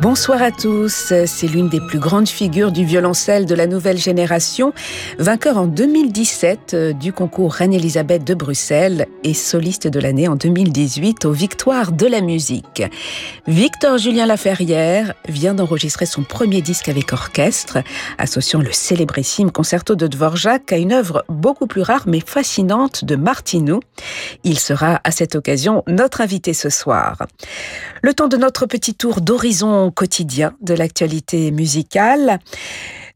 Bonsoir à tous. C'est l'une des plus grandes figures du violoncelle de la nouvelle génération, vainqueur en 2017 euh, du concours Reine-Elisabeth de Bruxelles et soliste de l'année en 2018 aux Victoires de la musique. Victor Julien Laferrière vient d'enregistrer son premier disque avec orchestre, associant le célébrissime concerto de Dvorak à une œuvre beaucoup plus rare mais fascinante de Martineau. Il sera à cette occasion notre invité ce soir. Le temps de notre petit tour d'horizon quotidien de l'actualité musicale.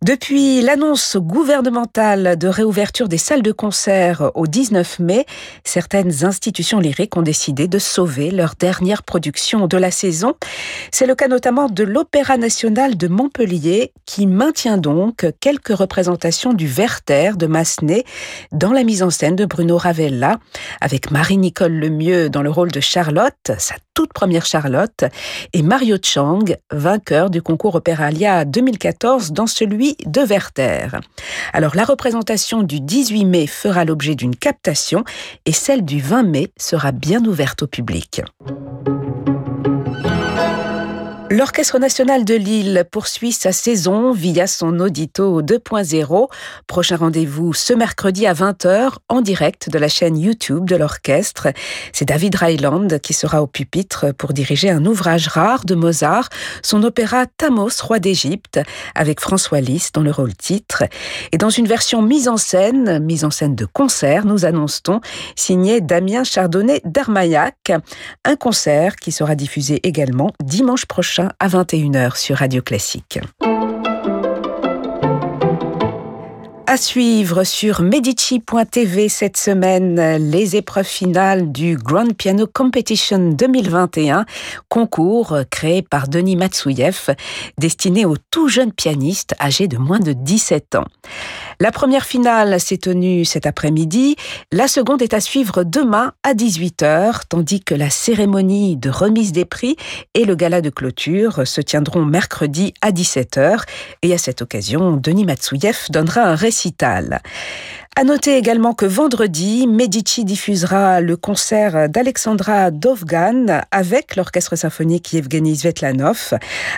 Depuis l'annonce gouvernementale de réouverture des salles de concert au 19 mai, certaines institutions lyriques ont décidé de sauver leur dernière production de la saison. C'est le cas notamment de l'Opéra national de Montpellier qui maintient donc quelques représentations du Werther de Massenet dans la mise en scène de Bruno Ravella, avec Marie-Nicole Lemieux dans le rôle de Charlotte, toute première Charlotte, et Mario Chang, vainqueur du concours Opéralia 2014 dans celui de Werther. Alors la représentation du 18 mai fera l'objet d'une captation et celle du 20 mai sera bien ouverte au public. L'Orchestre national de Lille poursuit sa saison via son Audito 2.0. Prochain rendez-vous ce mercredi à 20h en direct de la chaîne YouTube de l'orchestre. C'est David Ryland qui sera au pupitre pour diriger un ouvrage rare de Mozart, son opéra Thamos, roi d'Égypte, avec François Lys dans le rôle titre. Et dans une version mise en scène, mise en scène de concert, nous annonce-t-on, signé Damien Chardonnay d'Armaillac. Un concert qui sera diffusé également dimanche prochain à 21h sur Radio Classique. À suivre sur Medici.tv cette semaine, les épreuves finales du Grand Piano Competition 2021, concours créé par Denis Matsouyev, destiné aux tout jeunes pianistes âgés de moins de 17 ans. La première finale s'est tenue cet après-midi, la seconde est à suivre demain à 18h, tandis que la cérémonie de remise des prix et le gala de clôture se tiendront mercredi à 17h. Et à cette occasion, Denis Matsouyev donnera un récital. À noter également que vendredi, Medici diffusera le concert d'Alexandra Dovgan avec l'orchestre symphonique Yevgeny Svetlanov.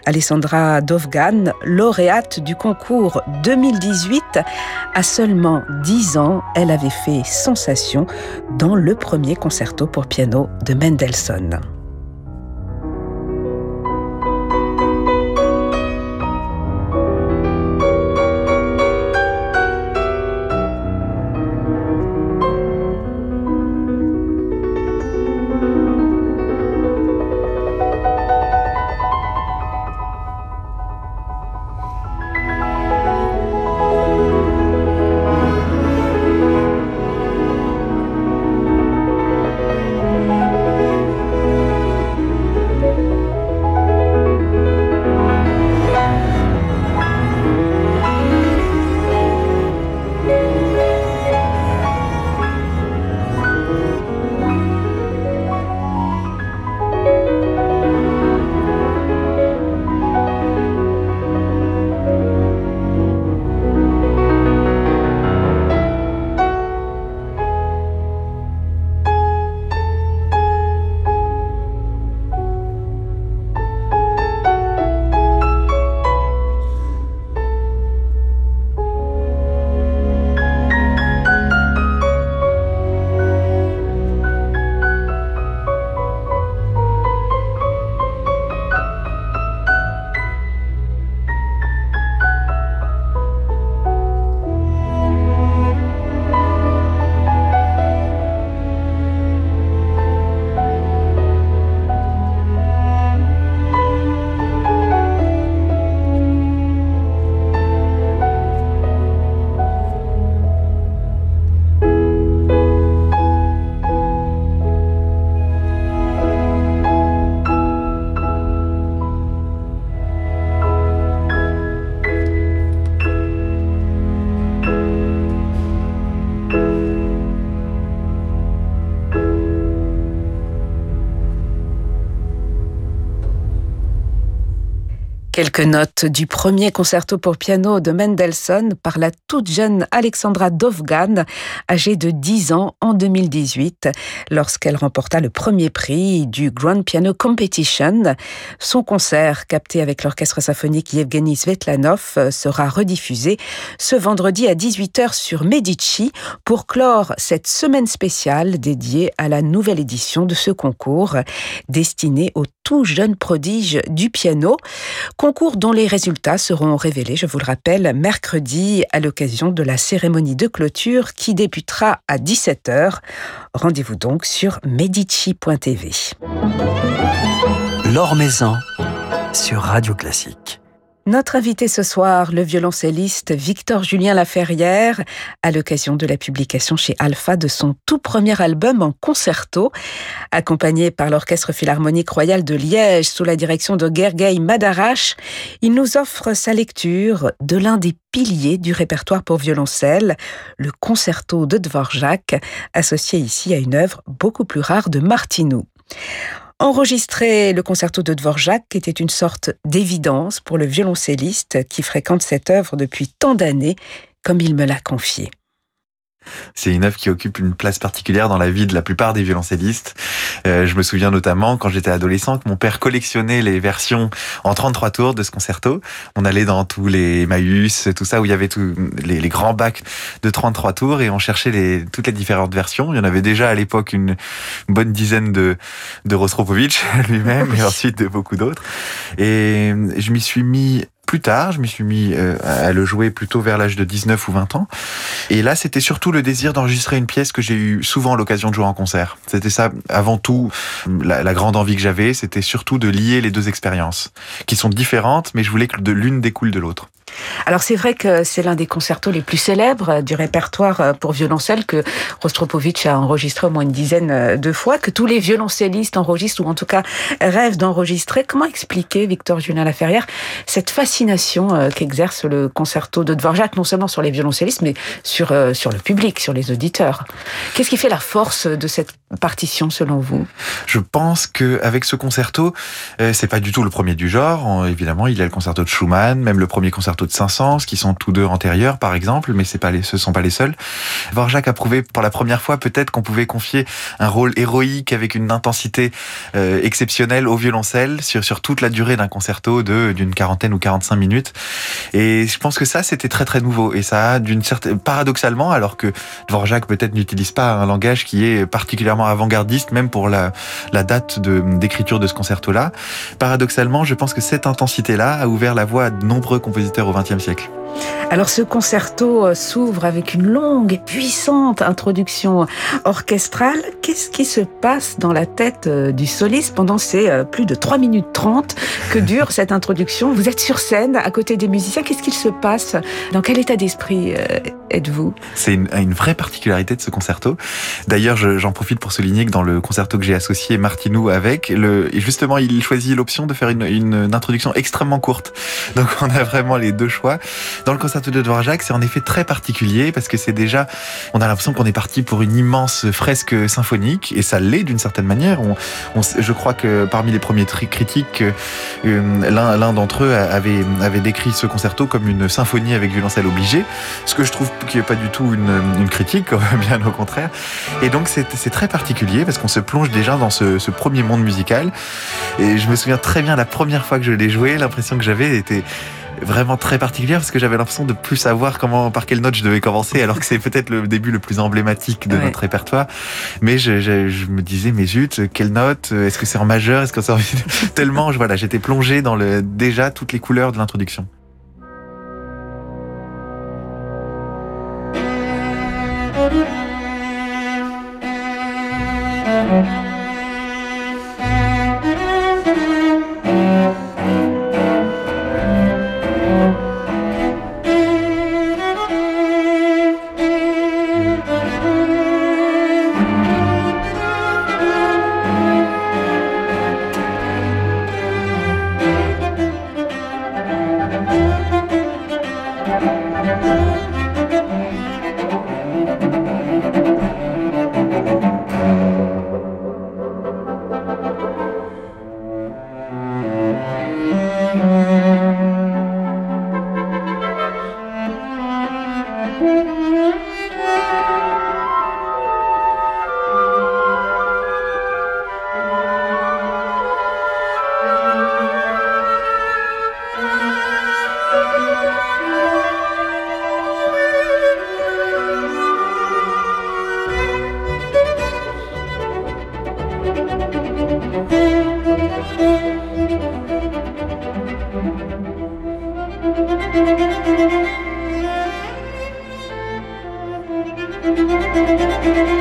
Alexandra Dovgan, lauréate du concours 2018, à seulement 10 ans, elle avait fait sensation dans le premier concerto pour piano de Mendelssohn. Quelques notes du premier concerto pour piano de Mendelssohn par la toute jeune Alexandra Dovgan, âgée de 10 ans en 2018, lorsqu'elle remporta le premier prix du Grand Piano Competition. Son concert, capté avec l'orchestre symphonique Yevgeny Svetlanov, sera rediffusé ce vendredi à 18h sur Medici pour clore cette semaine spéciale dédiée à la nouvelle édition de ce concours, destiné aux tout jeunes prodiges du piano. Concours dont les résultats seront révélés, je vous le rappelle, mercredi à l'occasion de la cérémonie de clôture qui débutera à 17h. Rendez-vous donc sur medici.tv. Maison sur Radio Classique. Notre invité ce soir, le violoncelliste Victor Julien Laferrière, à l'occasion de la publication chez Alpha de son tout premier album en concerto, accompagné par l'Orchestre Philharmonique Royal de Liège sous la direction de Gergely Madarash, il nous offre sa lecture de l'un des piliers du répertoire pour violoncelle, le concerto de Dvorak, associé ici à une œuvre beaucoup plus rare de Martinou. Enregistrer le concerto de Dvorak était une sorte d'évidence pour le violoncelliste qui fréquente cette œuvre depuis tant d'années, comme il me l'a confié. C'est une œuvre qui occupe une place particulière dans la vie de la plupart des violoncellistes. Euh, je me souviens notamment quand j'étais adolescent que mon père collectionnait les versions en 33 tours de ce concerto. On allait dans tous les Emmaüs, tout ça où il y avait tous les, les, grands bacs de 33 tours et on cherchait les, toutes les différentes versions. Il y en avait déjà à l'époque une, une, bonne dizaine de, de Rostropovitch lui-même et ensuite de beaucoup d'autres. Et je m'y suis mis plus tard, je m'y suis mis euh, à le jouer plutôt vers l'âge de 19 ou 20 ans. Et là, c'était surtout le désir d'enregistrer une pièce que j'ai eu souvent l'occasion de jouer en concert. C'était ça, avant tout, la, la grande envie que j'avais, c'était surtout de lier les deux expériences, qui sont différentes, mais je voulais que de l'une découle de l'autre. Alors c'est vrai que c'est l'un des concertos les plus célèbres du répertoire pour violoncelle que Rostropovitch a enregistré au moins une dizaine de fois, que tous les violoncellistes enregistrent ou en tout cas rêvent d'enregistrer. Comment expliquer, Victor Julien Laferrière, cette fascination qu'exerce le concerto de Dvorak, non seulement sur les violoncellistes, mais sur, sur le public, sur les auditeurs? Qu'est-ce qui fait la force de cette partition selon vous Je pense que avec ce concerto, c'est pas du tout le premier du genre. Évidemment, il y a le concerto de Schumann, même le premier concerto de Saint-Saëns, qui sont tous deux antérieurs, par exemple, mais c'est pas les, ce sont pas les seuls. Dvorak a prouvé pour la première fois peut-être qu'on pouvait confier un rôle héroïque avec une intensité euh, exceptionnelle au violoncelle sur, toute la durée d'un concerto de d'une quarantaine ou 45 minutes. Et je pense que ça, c'était très très nouveau. Et ça d'une certaine, paradoxalement, alors que Dvorak peut-être n'utilise pas un langage qui est particulièrement avant-gardiste, même pour la, la date d'écriture de, de ce concerto-là, paradoxalement, je pense que cette intensité-là a ouvert la voie à de nombreux compositeurs au XXe siècle. Alors ce concerto s'ouvre avec une longue et puissante introduction orchestrale. Qu'est-ce qui se passe dans la tête du soliste pendant ces plus de 3 minutes 30 que dure cette introduction? Vous êtes sur scène à côté des musiciens. Qu'est-ce qu'il se passe? Dans quel état d'esprit êtes-vous? C'est une, une, vraie particularité de ce concerto. D'ailleurs, j'en profite pour souligner que dans le concerto que j'ai associé Martinou avec, le, justement, il choisit l'option de faire une, une introduction extrêmement courte. Donc on a vraiment les deux choix. Dans le concerto de Dvorak, c'est en effet très particulier parce que c'est déjà, on a l'impression qu'on est parti pour une immense fresque symphonique et ça l'est d'une certaine manière. On, on, je crois que parmi les premiers critiques, euh, l'un d'entre eux avait, avait décrit ce concerto comme une symphonie avec violoncelle obligé, ce que je trouve qui n'est pas du tout une, une, critique, bien au contraire. Et donc c'est très particulier parce qu'on se plonge déjà dans ce, ce premier monde musical. Et je me souviens très bien la première fois que je l'ai joué, l'impression que j'avais était vraiment très particulière parce que j'avais l'impression de plus savoir comment par quelle note je devais commencer alors que c'est peut-être le début le plus emblématique de ouais. notre répertoire mais je, je, je, me disais mais zut quelle note est-ce que c'est en majeur est-ce que c'est en... tellement voilà j'étais plongé dans le déjà toutes les couleurs de l'introduction Música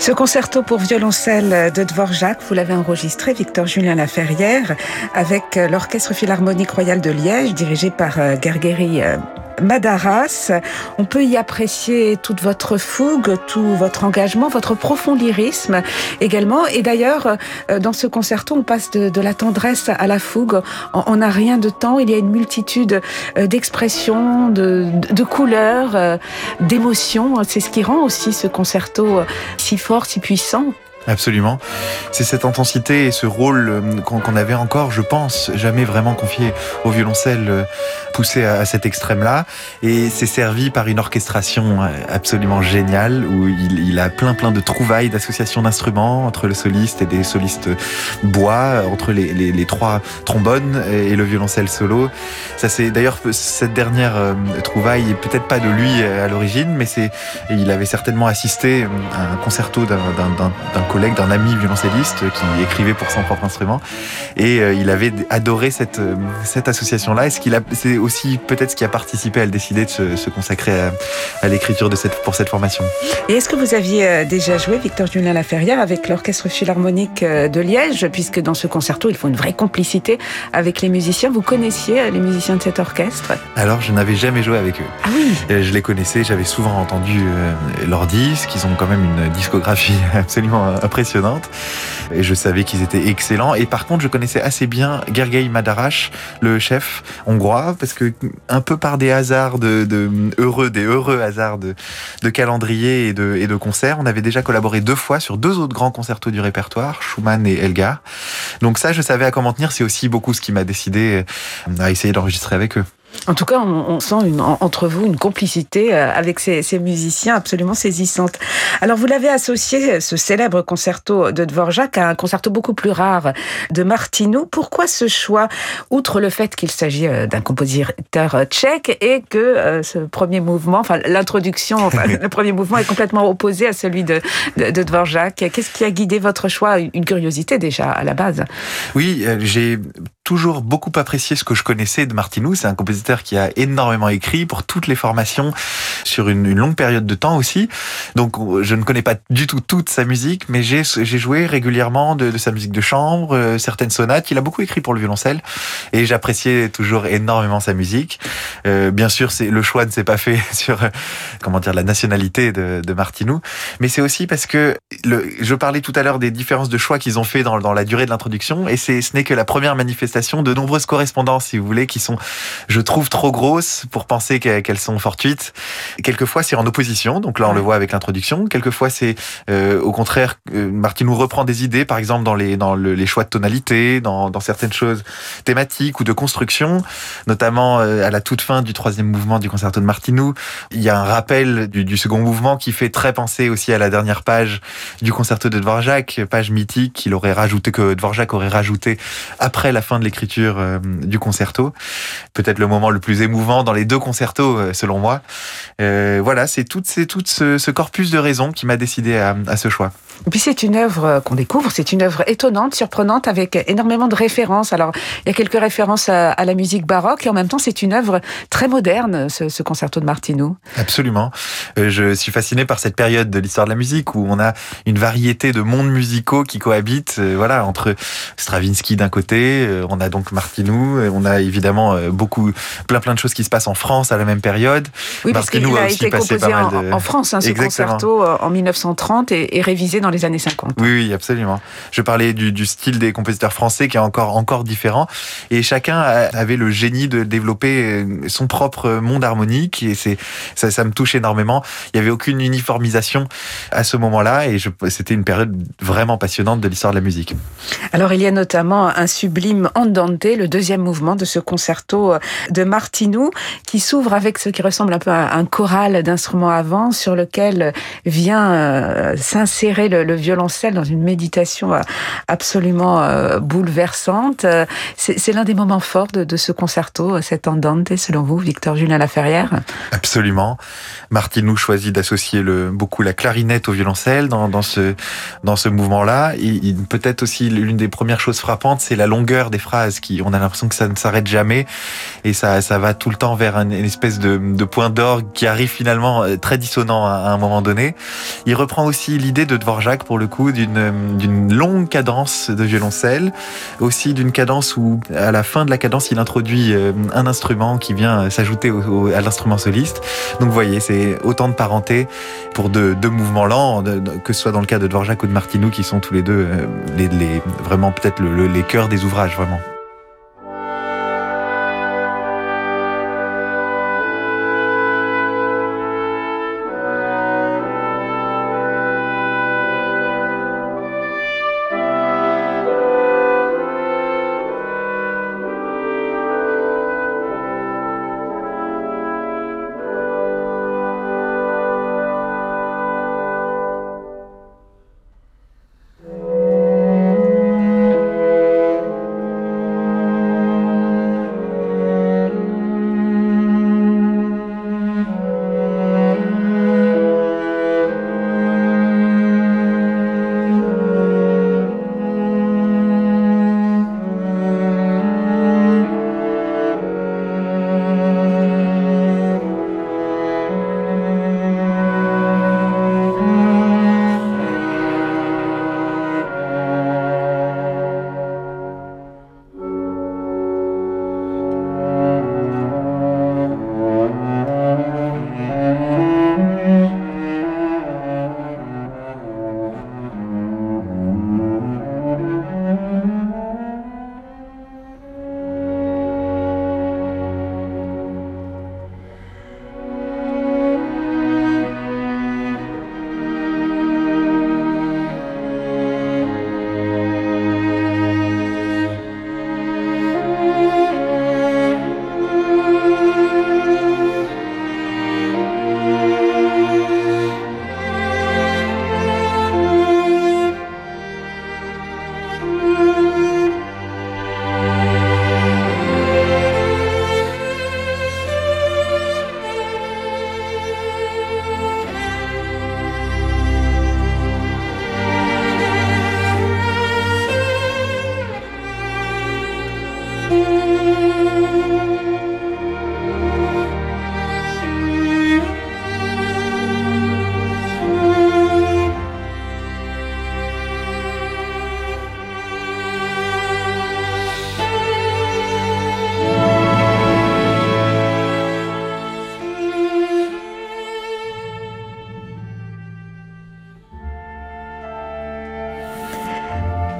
Ce concerto pour violoncelle de Dvorak, vous l'avez enregistré, Victor Julien Laferrière, avec l'Orchestre Philharmonique Royal de Liège, dirigé par euh, Gergeri euh, Madaras. On peut y apprécier toute votre fougue, tout votre engagement, votre profond lyrisme également. Et d'ailleurs, euh, dans ce concerto, on passe de, la tendresse à la fougue. On n'a rien de temps. Il y a une multitude d'expressions, de, de, couleurs, d'émotions. C'est ce qui rend aussi ce concerto si fort si puissant. Absolument. C'est cette intensité et ce rôle euh, qu'on avait encore, je pense, jamais vraiment confié au violoncelle euh, poussé à cet extrême-là. Et c'est servi par une orchestration euh, absolument géniale où il, a plein plein de trouvailles, d'associations d'instruments entre le soliste et des solistes bois, entre les, trois trombones et le violoncelle solo. Ça c'est d'ailleurs cette dernière trouvaille, peut-être pas de lui à l'origine, mais c'est il avait certainement assisté à un concerto d'un collègue, d'un ami violoncelliste qui écrivait pour son propre instrument. Et euh, il avait adoré cette, euh, cette association-là. Et ce qu'il a, c'est aussi peut-être ce qui a participé à le décider de se, consacrer à, l'écriture de cette, pour cette formation? Et est-ce que vous aviez euh, déjà joué, Victor Julien Laferrière, avec l'Orchestre Philharmonique de Liège, puisque dans ce concerto, il faut une vraie complicité avec les musiciens. Vous connaissiez les musiciens de cet orchestre? Alors, je n'avais jamais joué avec eux. Ah oui Je les connaissais, j'avais souvent entendu leurs disques. Ils ont quand même une discographie absolument impressionnante. Et je savais qu'ils étaient excellents. Et par contre, je connaissais assez bien Gergely Madarash, le chef hongrois, parce que un peu par des hasards de, heureux, des heureux hasards de, calendrier et de, et de concerts, on avait déjà collaboré deux fois sur deux autres grands concertos du répertoire, Schumann et Elgar. Donc ça, je savais à comment tenir. C'est aussi beaucoup ce qui m'a décidé à essayer d'enregistrer avec eux. En tout cas, on, sent une, entre vous une complicité euh, avec ces, musiciens absolument saisissante. Alors, vous l'avez associé, ce célèbre concerto de Dvorak, à un concerto beaucoup plus rare de Martinou. Pourquoi ce choix, outre le fait qu'il s'agit euh, d'un compositeur euh, tchèque et que ce premier mouvement, enfin l'introduction, enfin, le premier mouvement est complètement opposé à celui de, de, de Dvorak Qu'est-ce qui a guidé votre choix? Une curiosité déjà à la base. Oui, j'ai toujours beaucoup apprécié ce que je connaissais de Martinou. C'est un compositeur qui a énormément écrit pour toutes les formations sur une, longue période de temps aussi. Donc je ne connais pas du tout toute sa musique, mais j'ai joué régulièrement de, sa musique de chambre, euh, certaines sonates. Il a beaucoup écrit pour le violoncelle et j'appréciais toujours énormément sa musique. Euh, bien sûr, le choix ne s'est pas fait sur euh, comment dire la nationalité de, de Martinou, mais c'est aussi parce que je parlais tout à l'heure des différences de choix qu'ils ont fait dans, la durée de l'introduction et ce n'est que la première manifestation de nombreuses correspondances, si vous voulez, qui sont, je trouve, trop grosses pour penser qu'elles sont fortuites. Quelquefois, c'est en opposition. Donc là, on le voit avec l'introduction. Quelquefois, c'est euh, au contraire, euh, Martin nous reprend des idées, par exemple dans les dans les choix de tonalité, dans, dans certaines choses thématiques ou de construction, notamment euh, à la toute fin du troisième mouvement du concerto de Martinou. Il y a un rappel du, du, second mouvement qui fait très penser aussi à la dernière page du concerto de Dvorak, page mythique qu'il aurait rajouté que Dvorak aurait rajouté après la fin de l'écriture euh, du concerto. Peut-être le moment le plus émouvant dans les deux concertos, euh, selon moi. Euh, voilà, c'est tout, c'est tout ce, corpus de raisons qui m'a décidé à, à ce choix. Et puis c'est une œuvre qu'on découvre, c'est une œuvre étonnante, surprenante, avec énormément de références. Alors il y a quelques références à, la musique baroque et en même temps c'est une œuvre très moderne, ce, concerto de Martinou. Absolument. je suis fasciné par cette période de l'histoire de la musique où on a une variété de mondes musicaux qui cohabitent, voilà, entre Stravinsky d'un côté, on a donc Martinou, on a évidemment euh, beaucoup, plein plein de choses qui se passent en France à la même période. Oui, parce qu'il a, été composé en, France, hein, ce concerto euh, en 1930 et, révisé dans les années 50. Oui, oui, absolument. Je parlais du, style des compositeurs français qui est encore encore différent, et chacun avait le génie de développer euh, son propre monde harmonique, et c'est ça, ça me touche énormément. Il n'y avait aucune uniformisation à ce moment-là, et c'était une période vraiment passionnante de l'histoire de la musique. Alors il y a notamment un sublime Andante, le deuxième mouvement de ce concerto euh, de Martinou, qui s'ouvre avec ce qui ressemble un peu à un choral d'instruments avant, sur lequel vient euh, s'insérer le, violoncelle dans une méditation euh, absolument bouleversante. C'est l'un des moments forts de, ce concerto, cet Andante, selon vous, Victor Julien Laferrière? Absolument. Martinou choisit d'associer beaucoup la clarinette au violoncelle dans, ce, dans ce mouvement-là. Peut-être aussi l'une des premières choses frappantes, c'est la longueur des phrases qui, on a l'impression que ça ne s'arrête jamais et ça, va tout le temps vers une, espèce de, point d'orgue qui arrive finalement euh, très dissonant à, un moment donné. Il reprend aussi l'idée de Dvorak pour le coup d'une, longue cadence de violoncelle, aussi d'une cadence où à la fin de la cadence il introduit euh, un instrument qui vient s'ajouter à l'instrument soliste. Donc vous voyez, c'est autant de parenté pour deux, mouvements lents, que ce soit dans le cas de Dvorak ou de Martinou qui sont tous les deux euh, les vraiment peut-être les cœurs des ouvrages vraiment.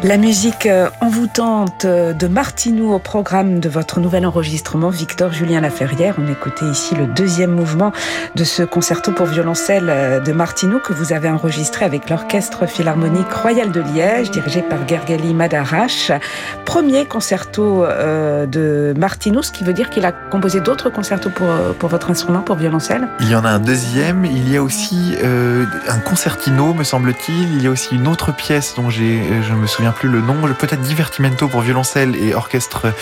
La musique euh, envoûtante euh, de Martinou au programme de votre nouvel enregistrement, Victor Julien Laferrière. On écoutait ici le deuxième mouvement de ce concerto pour violoncelle euh, de Martinou que vous avez enregistré avec l'Orchestre Philharmonique Royal de Liège, dirigé par Gergely Madarache. Premier concerto de Martinou, ce qui veut dire qu'il a composé d'autres concertos pour, pour votre instrument, pour violoncelle Il y en a un deuxième. Il y a aussi un concertino, me semble-t-il. Il y a aussi une autre pièce dont je me souviens plus le nom, peut-être divertimento pour violoncelle et orchestre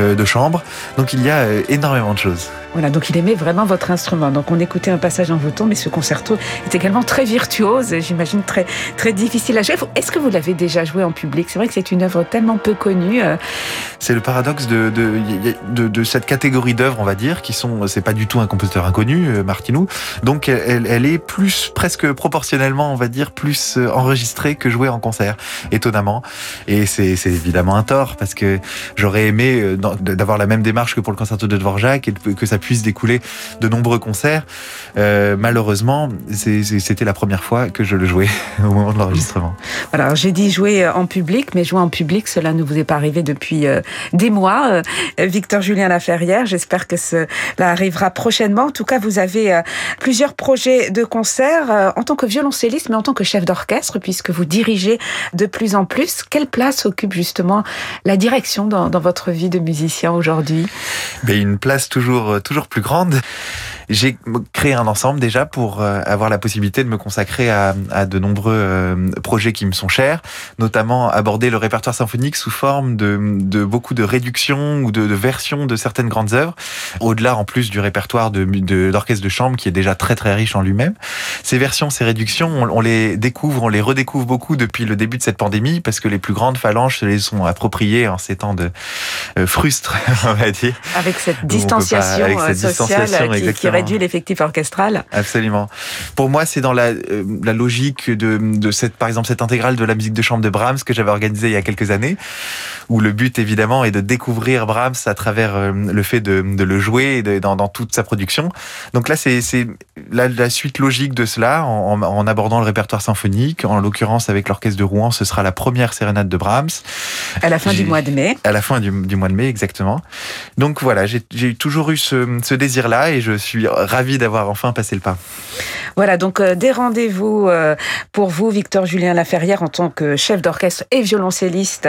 euh, de chambre. Donc il y a euh, énormément de choses. Voilà, donc il aimait vraiment votre instrument. Donc on écoutait un passage en votant, mais ce concerto est également très virtuose, j'imagine très très difficile à jouer. Est-ce que vous l'avez déjà joué en public? C'est vrai que c'est une œuvre tellement peu connue. Euh. C'est le paradoxe de, de, de, de cette catégorie d'œuvres, on va dire, qui sont, c'est pas du tout un compositeur inconnu, Martinou. Donc elle, elle est plus, presque proportionnellement, on va dire, plus enregistrée que jouée en concert, étonnamment. Et c'est évidemment un tort, parce que j'aurais aimé d'avoir la même démarche que pour le concerto de Dvorak et que ça puisse découler de nombreux concerts. Euh, malheureusement, c'était la première fois que je le jouais au moment de l'enregistrement. Alors j'ai dit jouer en public, mais jouer en public, cela ne vous est pas arrivé depuis euh, des mois. Euh, Victor Julien Laferrière, j'espère que cela arrivera prochainement. En tout cas, vous avez plusieurs projets de concert en tant que violoncelliste, mais en tant que chef d'orchestre, puisque vous dirigez de plus en plus. Quelle place occupe justement la direction dans, votre vie de musicien aujourd'hui? Ben, Une place toujours toujours plus grande. J'ai créé un ensemble déjà pour euh, avoir la possibilité de me consacrer à, de nombreux euh, projets qui me sont chers, notamment aborder le répertoire symphonique sous forme de, de beaucoup de réductions ou de, de, versions de certaines grandes œuvres, au-delà en plus du répertoire de d'orchestre de, chambre qui est déjà très très riche en lui-même. Ces versions, ces réductions, on, on, les découvre, on les redécouvre beaucoup depuis le début de cette pandémie parce que les plus grandes phalanges se les sont appropriées en ces temps de euh, frustre, on va dire. Avec cette distanciation euh, sociale qui, réduit l'effectif orchestral. Absolument. Pour moi, c'est dans la, euh, la logique de, de cette, par exemple, cette intégrale de la musique de chambre de Brahms que j'avais organisée il y a quelques années, où le but évidemment est de découvrir Brahms à travers le fait de, de le jouer dans, dans, toute sa production. Donc là, c'est la, la, suite logique de cela en, en abordant le répertoire symphonique. En l'occurrence, avec l'orchestre de Rouen, ce sera la première sérénade de Brahms. À la fin du mois de mai. À la fin du, du mois de mai, exactement. Donc voilà, j'ai toujours eu ce, ce désir-là et je suis ravi d'avoir enfin passé le pas. Voilà, donc euh, des rendez-vous euh, pour vous, Victor Julien Laferrière, en tant que chef d'orchestre et violoncelliste,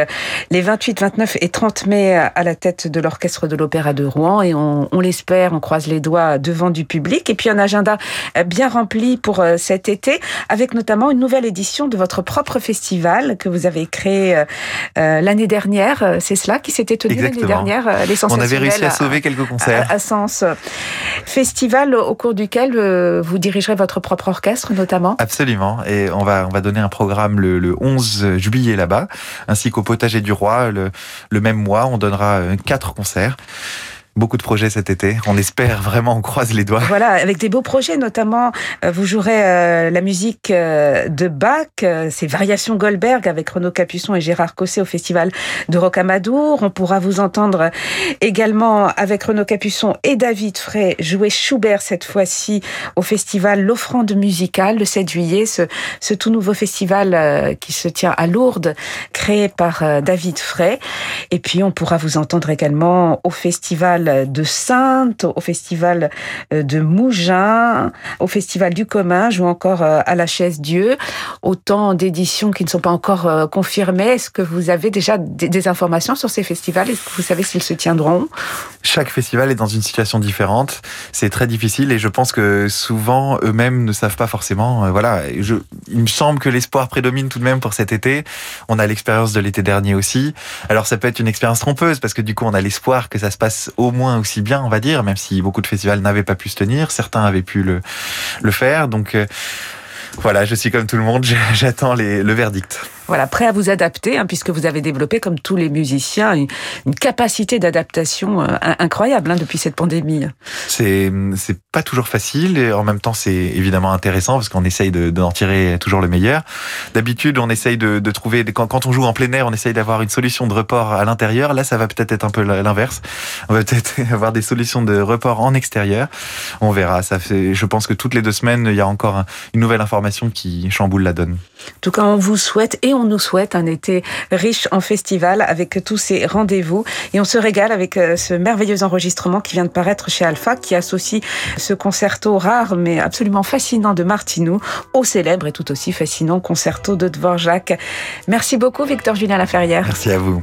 les 28, 29 et 30 mai à la tête de l'orchestre de l'Opéra de Rouen. Et on, on l'espère, on croise les doigts devant du public. Et puis un agenda bien rempli pour euh, cet été, avec notamment une nouvelle édition de votre propre festival que vous avez créé l'année dernière. C'est cela qui s'était tenu l'année dernière, les On avait réussi à sauver quelques concerts. À, à Sens. Festival au cours duquel vous dirigerez votre propre orchestre notamment Absolument. Et on va, on va donner un programme le, le 11 juillet là-bas, ainsi qu'au Potager du Roi. Le, le même mois, on donnera euh, quatre concerts beaucoup de projets cet été. On espère vraiment, on croise les doigts. Voilà, avec des beaux projets, notamment, euh, vous jouerez euh, la musique euh, de Bach, c'est Variations Goldberg avec Renaud Capuçon et Gérard Cosset au Festival de Rocamadour. On pourra vous entendre également avec Renaud Capuçon et David Frey jouer Schubert cette fois-ci au Festival L'Offrande Musicale le 7 juillet, ce, ce tout nouveau festival qui se tient à Lourdes, créé par David Frey. Et puis, on pourra vous entendre également au Festival de Sainte, au festival euh, de Mougins, au festival du commun, ou encore euh, à la chaise Dieu. Autant d'éditions qui ne sont pas encore euh, confirmées. Est-ce que vous avez déjà des informations sur ces festivals? Est-ce que vous savez s'ils se tiendront? Chaque festival est dans une situation différente. C'est très difficile et je pense que souvent eux-mêmes ne savent pas forcément. Voilà, il me semble que l'espoir prédomine tout de même pour cet été. On a l'expérience de l'été dernier aussi. Alors ça peut être une expérience trompeuse parce que du coup on a l'espoir que ça se passe au moins aussi bien, on va dire, même si beaucoup de festivals n'avaient pas pu se tenir, certains avaient pu le, faire. Donc euh, voilà, je suis comme tout le monde, j'attends le verdict. Voilà, prêt à vous adapter, hein, puisque vous avez développé, comme tous les musiciens, une, une capacité d'adaptation euh, incroyable hein, depuis cette pandémie. C'est c'est pas toujours facile et en même temps c'est évidemment intéressant parce qu'on essaye de d'en tirer toujours le meilleur. D'habitude, on essaye de, de trouver quand, quand, on joue en plein air, on essaye d'avoir une solution de report à l'intérieur. Là, ça va peut-être être un peu l'inverse. On va peut-être avoir des solutions de report en extérieur. On verra. Ça fait, je pense que toutes les deux semaines, il y a encore une nouvelle information qui chamboule la donne. En tout cas, on vous souhaite et on nous souhaite un été riche en festivals avec tous ces rendez-vous. Et on se régale avec euh, ce merveilleux enregistrement qui vient de paraître chez Alpha, qui associe ce concerto rare mais absolument fascinant de Martinou au célèbre et tout aussi fascinant concerto de Dvorak. Merci beaucoup, Victor Julien Laferrière. Merci à vous.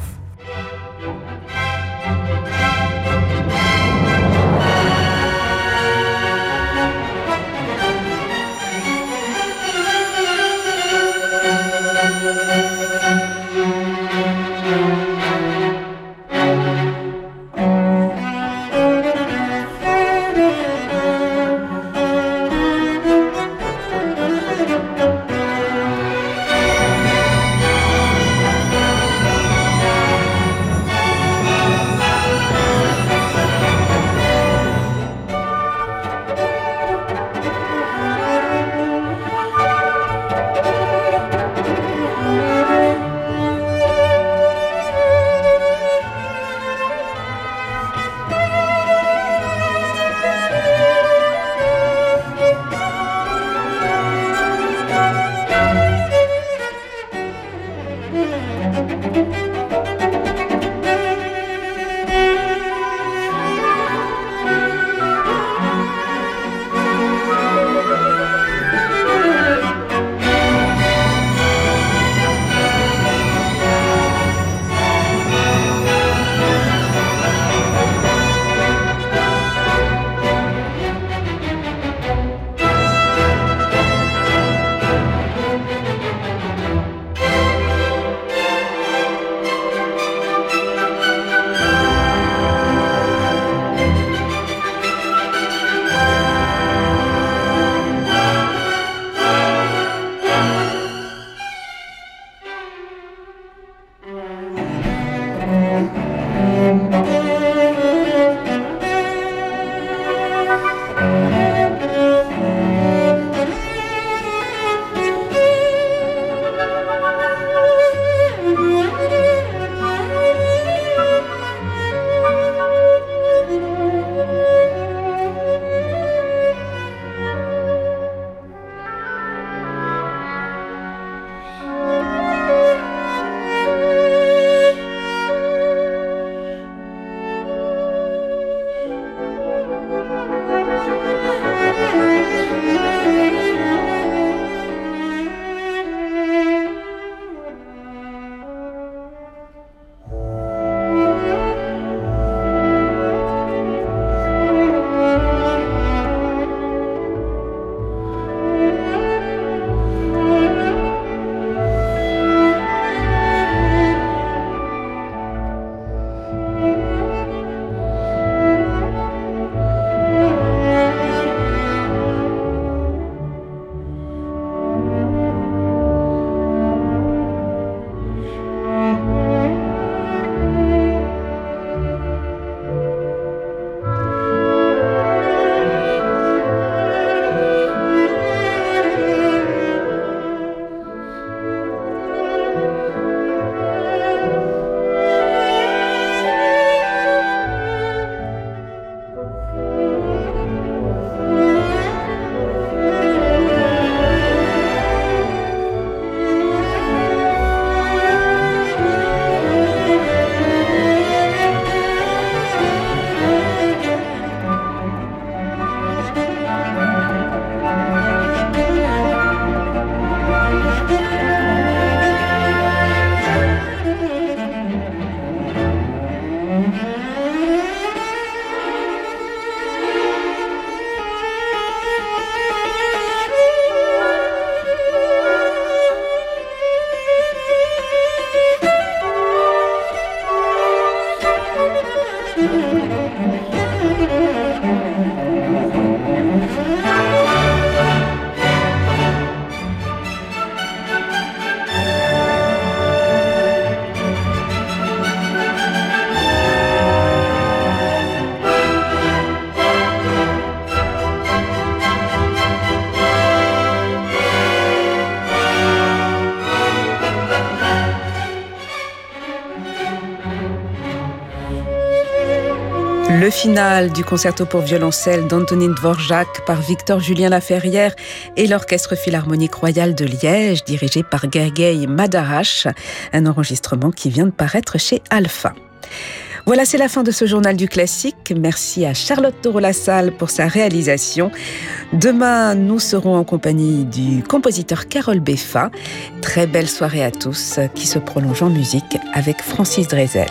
Le final du concerto pour violoncelle d'Antonin Dvorak par Victor Julien Laferrière et l'Orchestre Philharmonique Royal de Liège dirigé par Gergely Madarash, un enregistrement qui vient de paraître chez Alpha. Voilà, c'est la fin de ce journal du classique. Merci à Charlotte Toro-Lassalle pour sa réalisation. Demain, nous serons en compagnie du compositeur Carole Beffa. Très belle soirée à tous qui se prolonge en musique avec Francis Drezel.